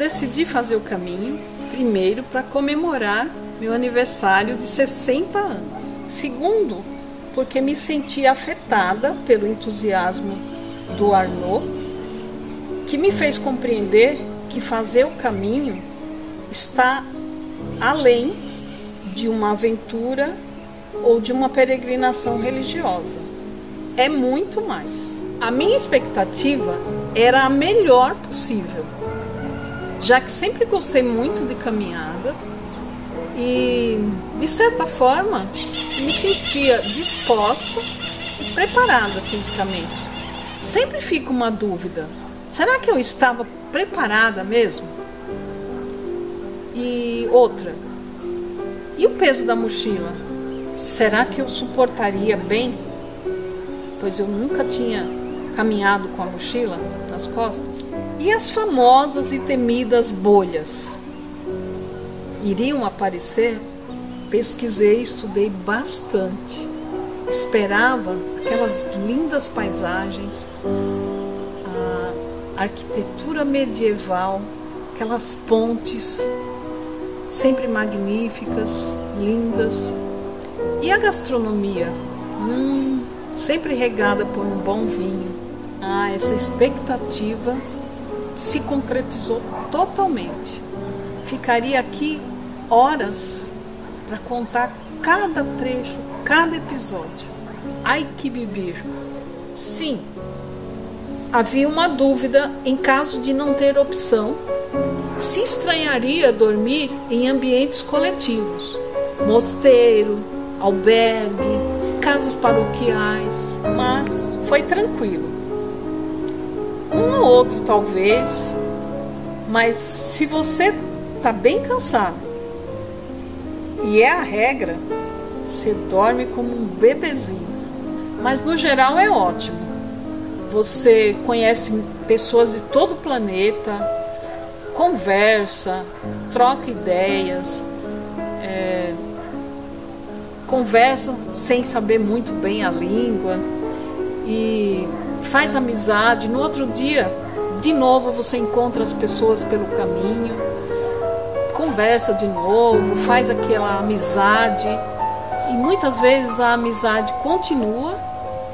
decidi fazer o caminho, primeiro, para comemorar meu aniversário de 60 anos. Segundo, porque me senti afetada pelo entusiasmo do Arnaud, que me fez compreender que fazer o caminho está além de uma aventura ou de uma peregrinação religiosa. É muito mais. A minha expectativa era a melhor possível, já que sempre gostei muito de caminhada e, de certa forma, me sentia disposta e preparada fisicamente. Sempre fica uma dúvida: será que eu estava preparada mesmo? E outra, e o peso da mochila? Será que eu suportaria bem? Pois eu nunca tinha caminhado com a mochila nas costas. E as famosas e temidas bolhas? iriam aparecer, pesquisei, estudei bastante. Esperava aquelas lindas paisagens, a arquitetura medieval, aquelas pontes sempre magníficas, lindas. E a gastronomia? Hum, sempre regada por um bom vinho. Ah, essa expectativa se concretizou totalmente. Ficaria aqui horas para contar cada trecho, cada episódio. Ai que bebir! Sim, havia uma dúvida em caso de não ter opção. Se estranharia dormir em ambientes coletivos, mosteiro, albergue, casas paroquiais, mas foi tranquilo. Um ou outro talvez, mas se você está bem cansado e é a regra, você dorme como um bebezinho. Mas no geral é ótimo. Você conhece pessoas de todo o planeta, conversa, troca ideias, é, conversa sem saber muito bem a língua e faz amizade. No outro dia, de novo, você encontra as pessoas pelo caminho conversa de novo, faz aquela amizade e muitas vezes a amizade continua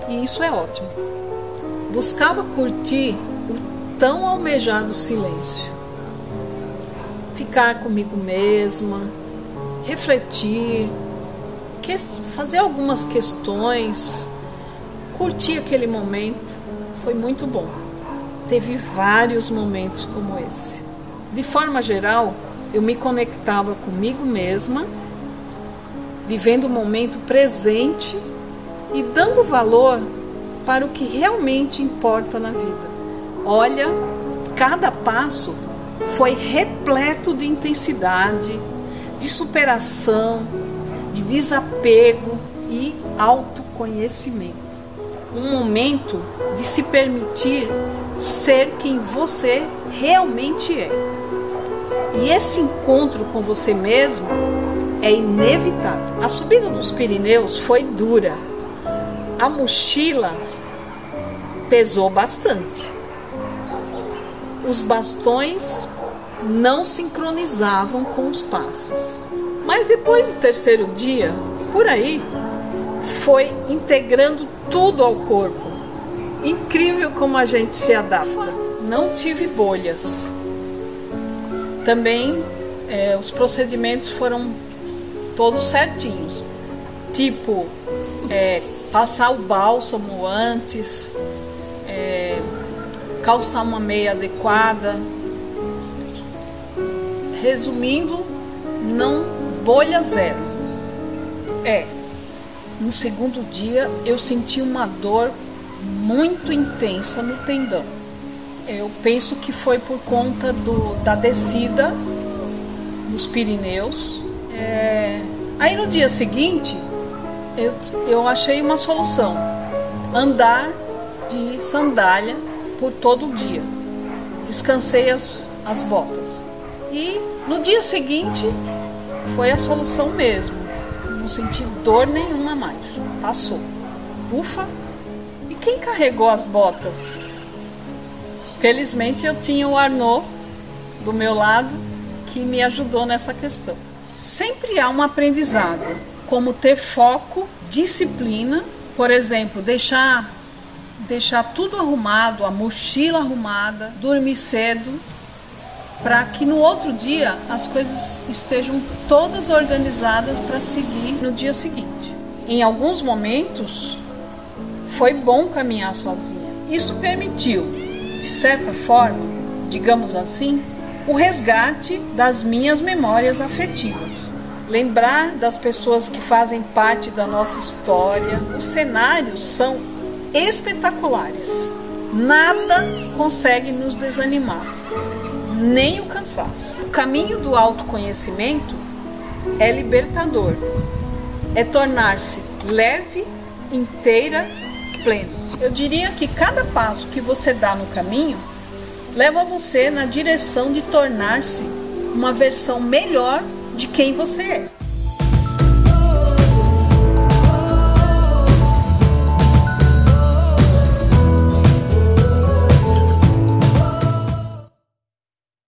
e isso é ótimo. Buscava curtir o tão almejado silêncio, ficar comigo mesma, refletir, fazer algumas questões, curtir aquele momento, foi muito bom. Teve vários momentos como esse. De forma geral, eu me conectava comigo mesma, vivendo o momento presente e dando valor para o que realmente importa na vida. Olha, cada passo foi repleto de intensidade, de superação, de desapego e autoconhecimento. Um momento de se permitir ser quem você realmente é. E esse encontro com você mesmo é inevitável. A subida dos Pirineus foi dura. A mochila pesou bastante. Os bastões não sincronizavam com os passos. Mas depois do terceiro dia, por aí, foi integrando tudo ao corpo. Incrível como a gente se adapta. Não tive bolhas. Também é, os procedimentos foram todos certinhos. Tipo, é, passar o bálsamo antes, é, calçar uma meia adequada. Resumindo, não bolha zero. É, no segundo dia eu senti uma dor muito intensa no tendão. Eu penso que foi por conta do, da descida nos Pirineus. É... Aí no dia seguinte, eu, eu achei uma solução: andar de sandália por todo o dia. Descansei as, as botas. E no dia seguinte, foi a solução mesmo. Não senti dor nenhuma mais. Passou. Ufa! E quem carregou as botas? Felizmente eu tinha o Arnaud do meu lado que me ajudou nessa questão. Sempre há um aprendizado, como ter foco, disciplina, por exemplo, deixar deixar tudo arrumado, a mochila arrumada, dormir cedo, para que no outro dia as coisas estejam todas organizadas para seguir no dia seguinte. Em alguns momentos foi bom caminhar sozinha. Isso permitiu, de certa forma, digamos assim, o resgate das minhas memórias afetivas. Lembrar das pessoas que fazem parte da nossa história. Os cenários são espetaculares. Nada consegue nos desanimar, nem o cansaço. O caminho do autoconhecimento é libertador, é tornar-se leve, inteira, pleno. Eu diria que cada passo que você dá no caminho leva você na direção de tornar-se uma versão melhor de quem você é.